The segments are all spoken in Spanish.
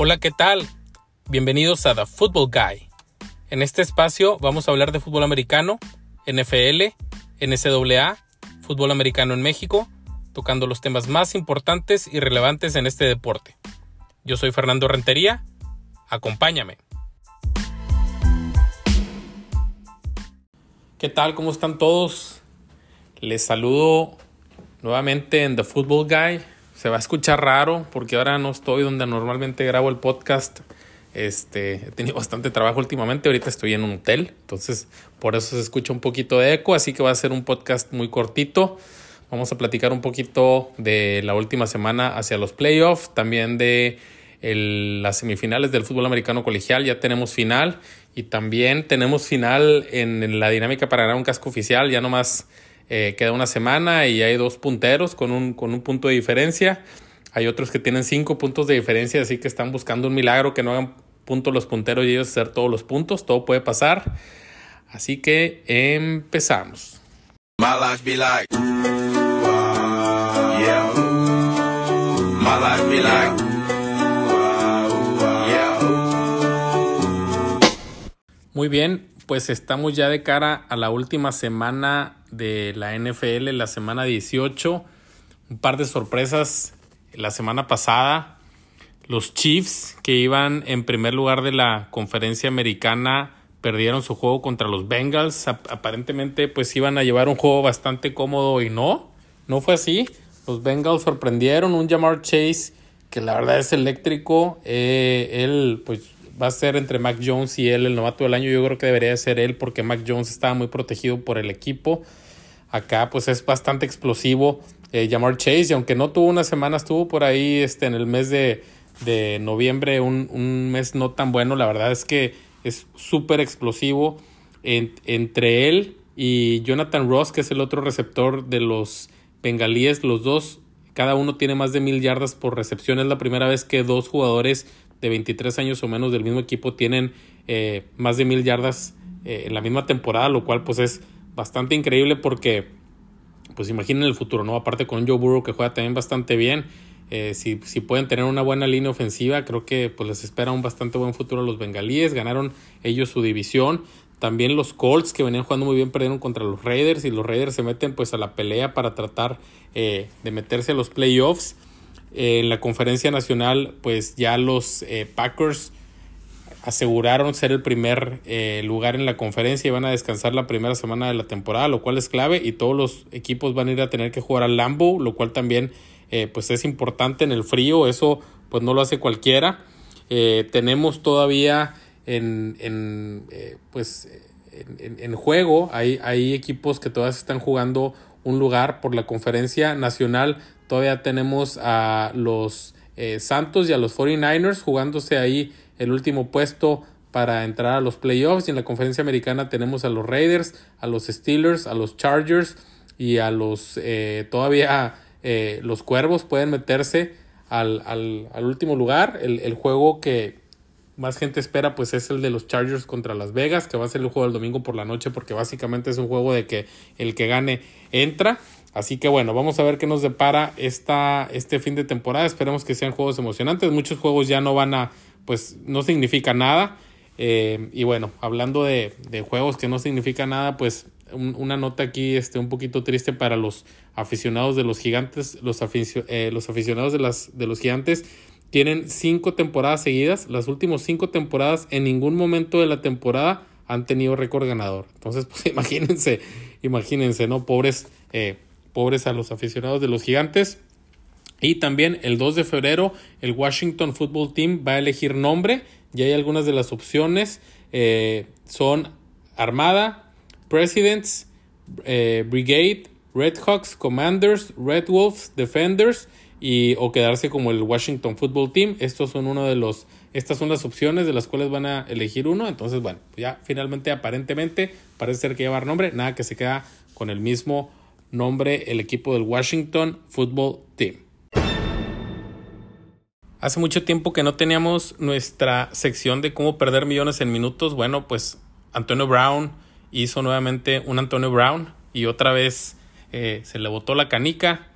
Hola, ¿qué tal? Bienvenidos a The Football Guy. En este espacio vamos a hablar de fútbol americano, NFL, NCAA, fútbol americano en México, tocando los temas más importantes y relevantes en este deporte. Yo soy Fernando Rentería, acompáñame. ¿Qué tal? ¿Cómo están todos? Les saludo nuevamente en The Football Guy se va a escuchar raro porque ahora no estoy donde normalmente grabo el podcast. Este, he tenido bastante trabajo últimamente, ahorita estoy en un hotel, entonces por eso se escucha un poquito de eco, así que va a ser un podcast muy cortito. Vamos a platicar un poquito de la última semana hacia los playoffs, también de las semifinales del fútbol americano colegial, ya tenemos final y también tenemos final en, la dinámica para ganar un casco oficial, ya nomás eh, queda una semana y hay dos punteros con un, con un punto de diferencia. Hay otros que tienen cinco puntos de diferencia, así que están buscando un milagro que no hagan puntos los punteros y ellos hacer todos los puntos. Todo puede pasar. Así que empezamos. Muy bien, pues estamos ya de cara a la última semana de la NFL, la semana 18. Un par de sorpresas la semana pasada. Los Chiefs, que iban en primer lugar de la conferencia americana, perdieron su juego contra los Bengals. Aparentemente, pues iban a llevar un juego bastante cómodo y no, no fue así. Los Bengals sorprendieron un Jamar Chase que la verdad es eléctrico. Eh, él, pues va a ser entre Mac Jones y él el novato del año. Yo creo que debería ser él porque Mac Jones estaba muy protegido por el equipo. Acá pues es bastante explosivo eh, Jamar Chase y aunque no tuvo una semana, estuvo por ahí este, en el mes de, de noviembre, un, un, mes no tan bueno. La verdad es que es súper explosivo entre él y Jonathan Ross, que es el otro receptor de los bengalíes. Los dos, cada uno tiene más de mil yardas por recepción. Es la primera vez que dos jugadores de 23 años o menos del mismo equipo tienen eh, más de mil yardas eh, en la misma temporada, lo cual pues es bastante increíble porque pues imaginen el futuro, ¿no? Aparte con Joe Burrow que juega también bastante bien, eh, si, si, pueden tener una buena línea ofensiva, creo que pues les espera un bastante buen futuro a los bengalíes, ganaron ellos su división, también los Colts que venían jugando muy bien perdieron contra los Raiders y los Raiders se meten pues a la pelea para tratar de meterse a los playoffs en la conferencia nacional, pues ya los eh, Packers aseguraron ser el primer eh, lugar en la conferencia y van a descansar la primera semana de la temporada, lo cual es clave y todos los equipos van a ir a tener que jugar al Lambo, lo cual también eh, pues es importante en el frío, eso pues no lo hace cualquiera. tenemos todavía en, en pues en, en, juego, hay, hay equipos que todavía están jugando un lugar por la conferencia nacional Todavía tenemos a los eh, Santos y a los 49ers jugándose ahí el último puesto para entrar a los playoffs. Y en la conferencia americana tenemos a los Raiders, a los Steelers, a los Chargers y a los eh, todavía eh, los Cuervos pueden meterse al, al, al último lugar. El, el, juego que más gente espera pues es el de los Chargers contra Las Vegas, que va a ser el juego del domingo por la noche porque básicamente es un juego de que el que gane entra. Así que bueno, vamos a ver qué nos depara esta, este fin de temporada. Esperemos que sean juegos emocionantes. Muchos juegos ya no van a, pues no significa nada. Eh, y bueno, hablando de, de, juegos que no significa nada, pues una nota aquí este, un poquito triste para los aficionados de los gigantes. Los, eh, los aficionados de, las, de los gigantes tienen cinco temporadas seguidas. Las últimas cinco temporadas en ningún momento de la temporada han tenido récord ganador. Entonces, pues imagínense, imagínense, ¿no? Pobres. Eh, pobres a los aficionados de los gigantes. Y también el 2 de febrero el Washington Football Team va a elegir nombre. Ya hay algunas de las opciones. Eh, son Armada, Presidents, eh, Brigade, Red Hawks, Commanders, Red Wolves, Defenders y o quedarse como el Washington Football Team. Estos son uno de los estas son las opciones de las cuales van a elegir uno. Entonces, bueno, ya finalmente aparentemente parece ser que llevar nombre, nada que se queda con el mismo nombre el equipo del Washington Football Team. Hace mucho tiempo que no teníamos nuestra sección de cómo perder millones en minutos. Bueno, pues Antonio Brown hizo nuevamente un Antonio Brown y otra vez eh, se le botó la canica.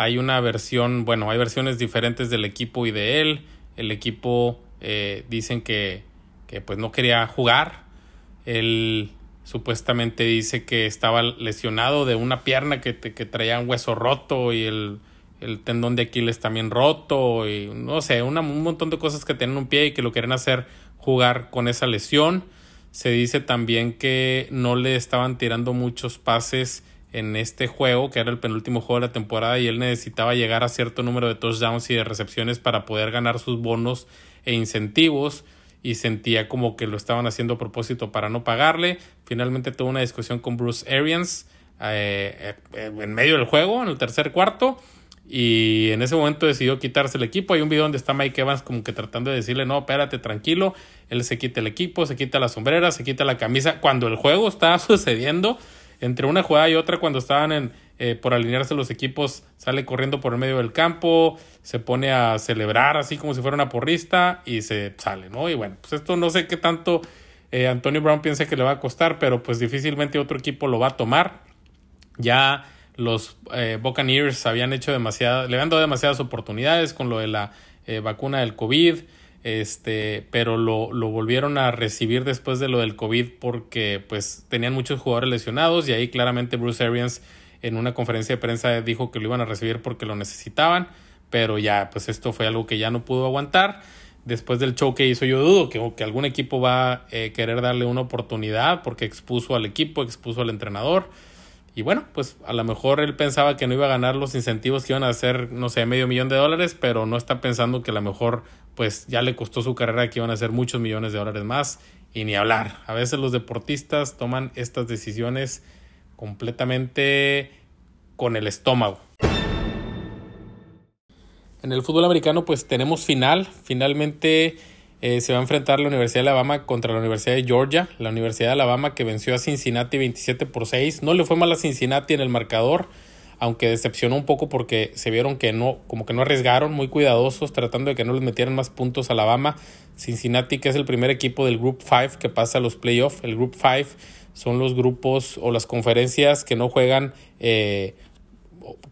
Hay una versión, bueno, hay versiones diferentes del equipo y de él. El equipo eh, dicen que, que pues no quería jugar. Él supuestamente dice que estaba lesionado de una pierna que, que traía un hueso roto y el, el, tendón de Aquiles también roto y no sé, una, un montón de cosas que tienen un pie y que lo quieren hacer jugar con esa lesión. Se dice también que no le estaban tirando muchos pases en este juego, que era el penúltimo juego de la temporada, y él necesitaba llegar a cierto número de touchdowns y de recepciones para poder ganar sus bonos e incentivos y sentía como que lo estaban haciendo a propósito para no pagarle. Finalmente tuvo una discusión con Bruce Arians eh, eh, en medio del juego, en el tercer cuarto, y en ese momento decidió quitarse el equipo. Hay un video donde está Mike Evans como que tratando de decirle, no, espérate, tranquilo. Él se quita el equipo, se quita la sombrera, se quita la camisa. Cuando el juego estaba sucediendo, entre una jugada y otra, cuando estaban en, eh, por alinearse los equipos, sale corriendo por el medio del campo, se pone a celebrar así como si fuera una porrista y se sale, ¿no? Y bueno, pues esto no sé qué tanto eh, Antonio Brown piensa que le va a costar, pero pues difícilmente otro equipo lo va a tomar. Ya los eh, Buccaneers habían hecho demasiadas, le habían dado demasiadas oportunidades con lo de la eh, vacuna del COVID este, pero lo, lo, volvieron a recibir después de lo del COVID porque pues tenían muchos jugadores lesionados y ahí claramente Bruce Arians en una conferencia de prensa dijo que lo iban a recibir porque lo necesitaban, pero ya pues esto fue algo que ya no pudo aguantar. Después del show que hizo, yo dudo que, que algún equipo va a eh, querer darle una oportunidad porque expuso al equipo, expuso al entrenador. Y bueno, pues a lo mejor él pensaba que no iba a ganar los incentivos que iban a ser, no sé, medio millón de dólares, pero no está pensando que a lo mejor pues ya le costó su carrera que iban a ser muchos millones de dólares más y ni hablar. A veces los deportistas toman estas decisiones completamente con el estómago. En el fútbol americano pues tenemos final, finalmente eh, se va a enfrentar la Universidad de Alabama contra la Universidad de Georgia. La Universidad de Alabama que venció a Cincinnati 27 por 6. No le fue mal a Cincinnati en el marcador, aunque decepcionó un poco porque se vieron que no, como que no arriesgaron, muy cuidadosos, tratando de que no les metieran más puntos a Alabama. Cincinnati, que es el primer equipo del Group 5 que pasa a los playoffs. El Group 5 son los grupos o las conferencias que no juegan. Eh,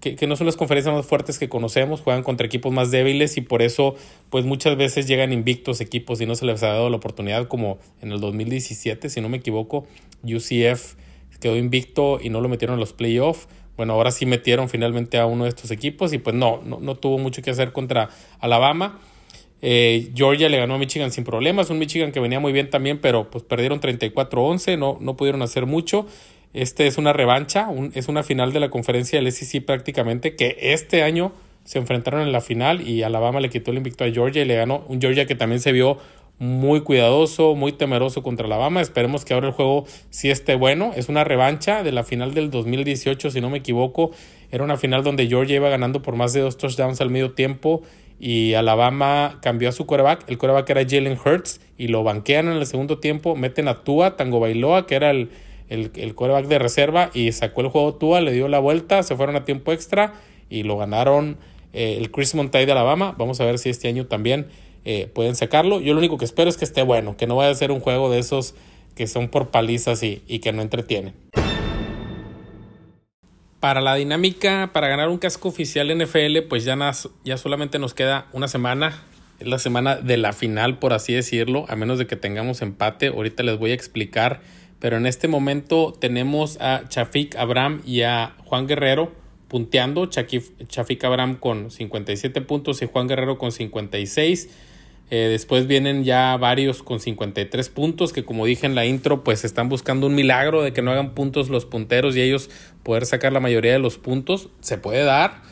que, no son las conferencias más fuertes que conocemos, juegan contra equipos más débiles y por eso pues muchas veces llegan invictos equipos y no se les ha dado la oportunidad como en el 2017, si no me equivoco, UCF quedó invicto y no lo metieron en los playoffs. Bueno, ahora sí metieron finalmente a uno de estos equipos y pues no, no, tuvo mucho que hacer contra Alabama. Eh, Georgia le ganó a Michigan sin problemas, un Michigan que venía muy bien también, pero pues perdieron 34-11, no, no pudieron hacer mucho. Este es una revancha, es una final de la conferencia del SEC prácticamente, que este año se enfrentaron en la final y Alabama le quitó el invicto a Georgia y le ganó un Georgia que también se vio muy cuidadoso, muy temeroso contra Alabama. Esperemos que ahora el juego sí esté bueno. Es una revancha de la final del 2018, si no me equivoco. Era una final donde Georgia iba ganando por más de dos touchdowns al medio tiempo y Alabama cambió a su coreback. El coreback era Jalen Hurts y lo banquean en el segundo tiempo. Meten a Tua Tango Bailoa, que era el, el, el coreback de reserva y sacó el juego Tua, le dio la vuelta, se fueron a tiempo extra y lo ganaron eh, el Chris Montai de Alabama. Vamos a ver si este año también eh, pueden sacarlo. Yo lo único que espero es que esté bueno, que no vaya a ser un juego de esos que son por palizas y, que no entretienen. Para la dinámica, para ganar un casco oficial NFL, pues ya, ya solamente nos queda una semana. Es la semana de la final, por así decirlo, a menos de que tengamos empate. Ahorita les voy a explicar pero en este momento tenemos a Chafik Abraham y a Juan Guerrero punteando. Chafik Abraham con 57 puntos y Juan Guerrero con 56. Eh, después vienen ya varios con 53 puntos que como dije en la intro pues están buscando un milagro de que no hagan puntos los punteros y ellos poder sacar la mayoría de los puntos. Se puede dar.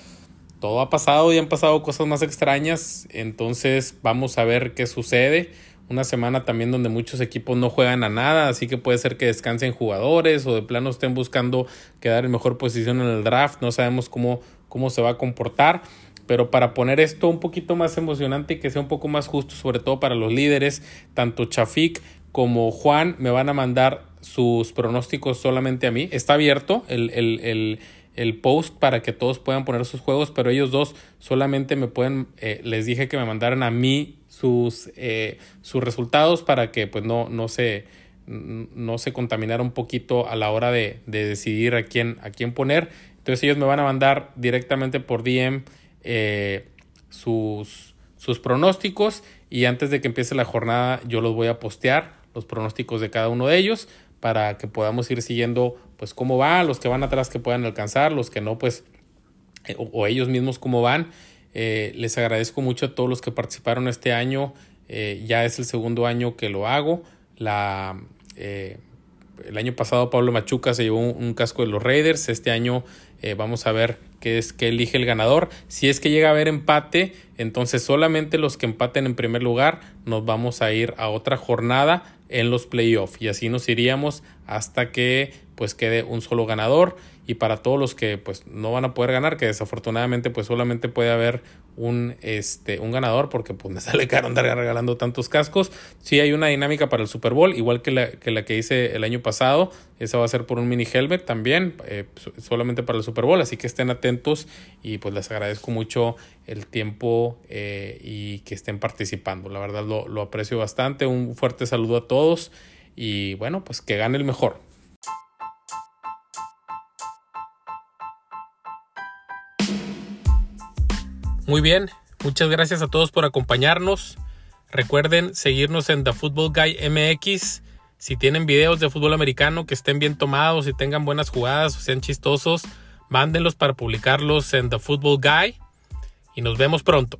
Todo ha pasado y han pasado cosas más extrañas. Entonces vamos a ver qué sucede una semana también donde muchos equipos no juegan a nada, así que puede ser que descansen jugadores o de plano estén buscando quedar en mejor posición en el draft, no sabemos cómo, cómo se va a comportar, pero para poner esto un poquito más emocionante y que sea un poco más justo, sobre todo para los líderes, tanto Chafik como Juan me van a mandar sus pronósticos solamente a mí, está abierto el, el, el el post para que todos puedan poner sus juegos, pero ellos dos solamente me pueden, eh, les dije que me mandaran a mí sus, eh, sus resultados para que pues no, no, se, no se contaminara un poquito a la hora de, de, decidir a quién, a quién poner. Entonces ellos me van a mandar directamente por DM eh, sus, sus pronósticos y antes de que empiece la jornada yo los voy a postear, los pronósticos de cada uno de ellos para que podamos ir siguiendo pues cómo va, los que van atrás que puedan alcanzar, los que no pues eh, o, ellos mismos cómo van. Eh, les agradezco mucho a todos los que participaron este año. Eh, ya es el segundo año que lo hago. La, el año pasado Pablo Machuca se llevó un, casco de los Raiders. Este año vamos a ver qué es que elige el ganador. Si es que llega a haber empate, entonces solamente los que empaten en primer lugar nos vamos a ir a otra jornada en los playoffs y así nos iríamos hasta que pues quede un solo ganador y para todos los que pues no van a poder ganar que desafortunadamente pues solamente puede haber un este un ganador porque pues me sale caro andar regalando tantos cascos. Sí hay una dinámica para el Super Bowl igual que la que, la que hice el año pasado. Esa va a ser por un mini helmet también eh, solamente para el Super Bowl así que estén atentos y pues les agradezco mucho el tiempo eh, y que estén participando. La verdad lo, lo aprecio bastante. Un fuerte saludo a todos y bueno pues que gane el mejor Muy bien, muchas gracias a todos por acompañarnos. Recuerden seguirnos en The Football Guy MX. Si tienen videos de fútbol americano que estén bien tomados y tengan buenas jugadas o sean chistosos, mándenlos para publicarlos en The Football Guy. Y nos vemos pronto.